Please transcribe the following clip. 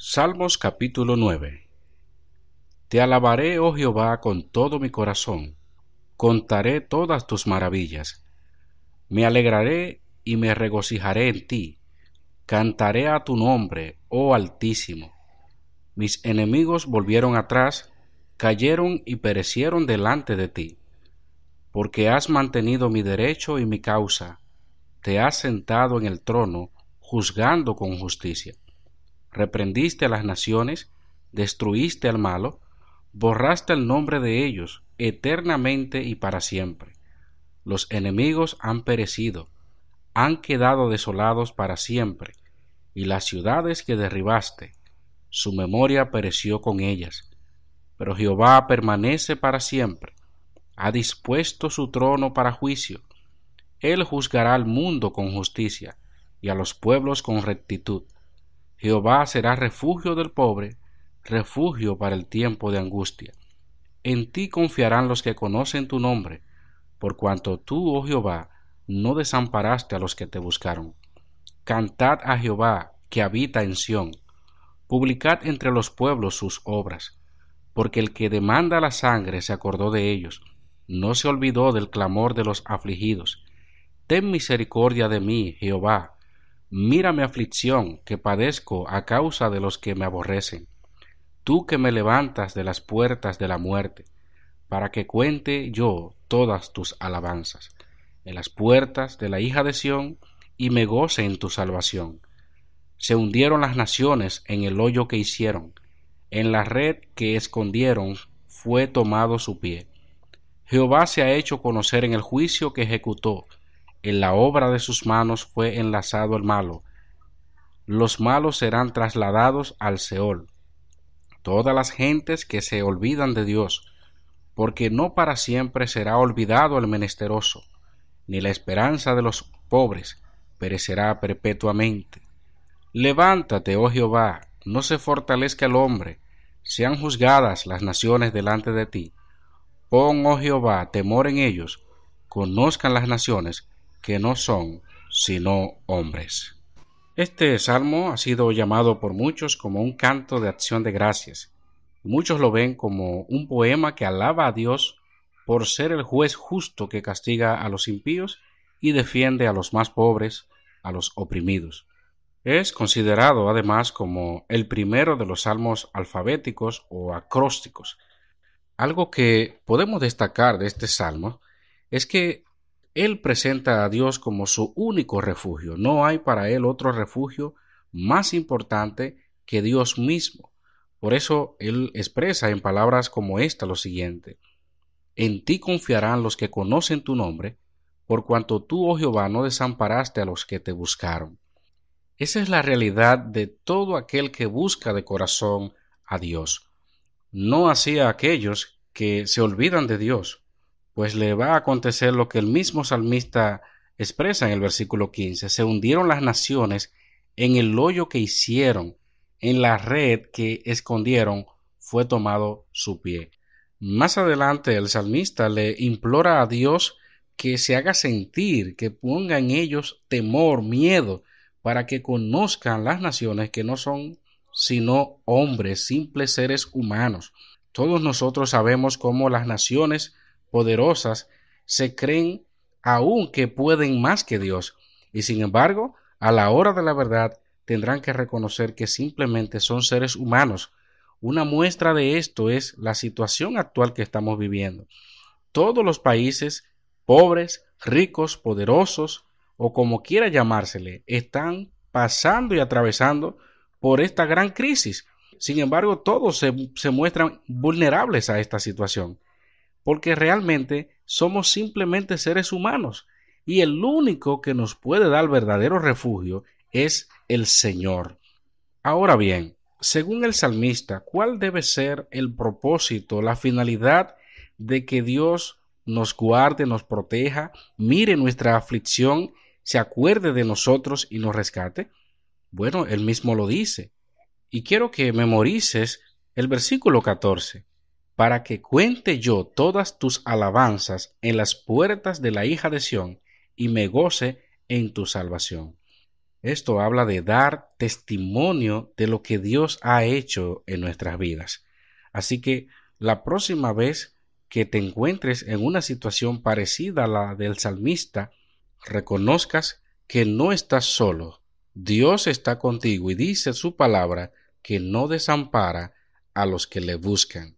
Salmos capítulo 9 Te alabaré, oh Jehová, con todo mi corazón. Contaré todas tus maravillas. Me alegraré y me regocijaré en ti. Cantaré a tu nombre, oh Altísimo. Mis enemigos volvieron atrás cayeron y perecieron delante de ti, porque has mantenido mi derecho y mi causa, te has sentado en el trono, juzgando con justicia. Reprendiste a las naciones, destruiste al malo, borraste el nombre de ellos eternamente y para siempre. Los enemigos han perecido, han quedado desolados para siempre, y las ciudades que derribaste, su memoria pereció con ellas pero Jehová permanece para siempre. Ha dispuesto su trono para juicio. Él juzgará al mundo con justicia y a los pueblos con rectitud. Jehová será refugio del pobre, refugio para el tiempo de angustia. En ti confiarán los que conocen tu nombre, por cuanto tú, oh Jehová, no desamparaste a los que te buscaron. Cantad a Jehová, que habita en Sión. Publicad entre los pueblos sus obras porque el que demanda la sangre se acordó de ellos, no se olvidó del clamor de los afligidos. Ten misericordia de mí, Jehová, mira mi aflicción que padezco a causa de los que me aborrecen. Tú que me levantas de las puertas de la muerte, para que cuente yo todas tus alabanzas, en las puertas de la hija de Sión, y me goce en tu salvación. Se hundieron las naciones en el hoyo que hicieron, en la red que escondieron fue tomado su pie. Jehová se ha hecho conocer en el juicio que ejecutó. En la obra de sus manos fue enlazado el malo. Los malos serán trasladados al Seol. Todas las gentes que se olvidan de Dios, porque no para siempre será olvidado el menesteroso, ni la esperanza de los pobres perecerá perpetuamente. Levántate, oh Jehová, no se fortalezca el hombre, sean juzgadas las naciones delante de ti. Pon, oh Jehová, temor en ellos, conozcan las naciones que no son sino hombres. Este salmo ha sido llamado por muchos como un canto de acción de gracias. Muchos lo ven como un poema que alaba a Dios por ser el juez justo que castiga a los impíos y defiende a los más pobres, a los oprimidos. Es considerado además como el primero de los salmos alfabéticos o acrósticos. Algo que podemos destacar de este salmo es que él presenta a Dios como su único refugio. No hay para él otro refugio más importante que Dios mismo. Por eso él expresa en palabras como esta lo siguiente. En ti confiarán los que conocen tu nombre, por cuanto tú, oh Jehová, no desamparaste a los que te buscaron. Esa es la realidad de todo aquel que busca de corazón a Dios. No así a aquellos que se olvidan de Dios, pues le va a acontecer lo que el mismo salmista expresa en el versículo 15. Se hundieron las naciones en el hoyo que hicieron, en la red que escondieron, fue tomado su pie. Más adelante el salmista le implora a Dios que se haga sentir, que ponga en ellos temor, miedo, para que conozcan las naciones que no son sino hombres, simples seres humanos. Todos nosotros sabemos cómo las naciones poderosas se creen aún que pueden más que Dios, y sin embargo, a la hora de la verdad, tendrán que reconocer que simplemente son seres humanos. Una muestra de esto es la situación actual que estamos viviendo. Todos los países, pobres, ricos, poderosos, o como quiera llamársele, están pasando y atravesando por esta gran crisis. Sin embargo, todos se, se, muestran vulnerables a esta situación, porque realmente somos simplemente seres humanos y el único que nos puede dar verdadero refugio es el Señor. Ahora bien, según el salmista, ¿cuál debe ser el propósito, la finalidad de que Dios nos guarde, nos proteja, mire nuestra aflicción, se acuerde de nosotros y nos rescate? Bueno, él mismo lo dice. Y quiero que memorices el versículo 14, para que cuente yo todas tus alabanzas en las puertas de la hija de Sión y me goce en tu salvación. Esto habla de dar testimonio de lo que Dios ha hecho en nuestras vidas. Así que la próxima vez que te encuentres en una situación parecida a la del salmista, reconozcas que no estás solo. Dios está contigo y dice su palabra que no desampara a los que le buscan,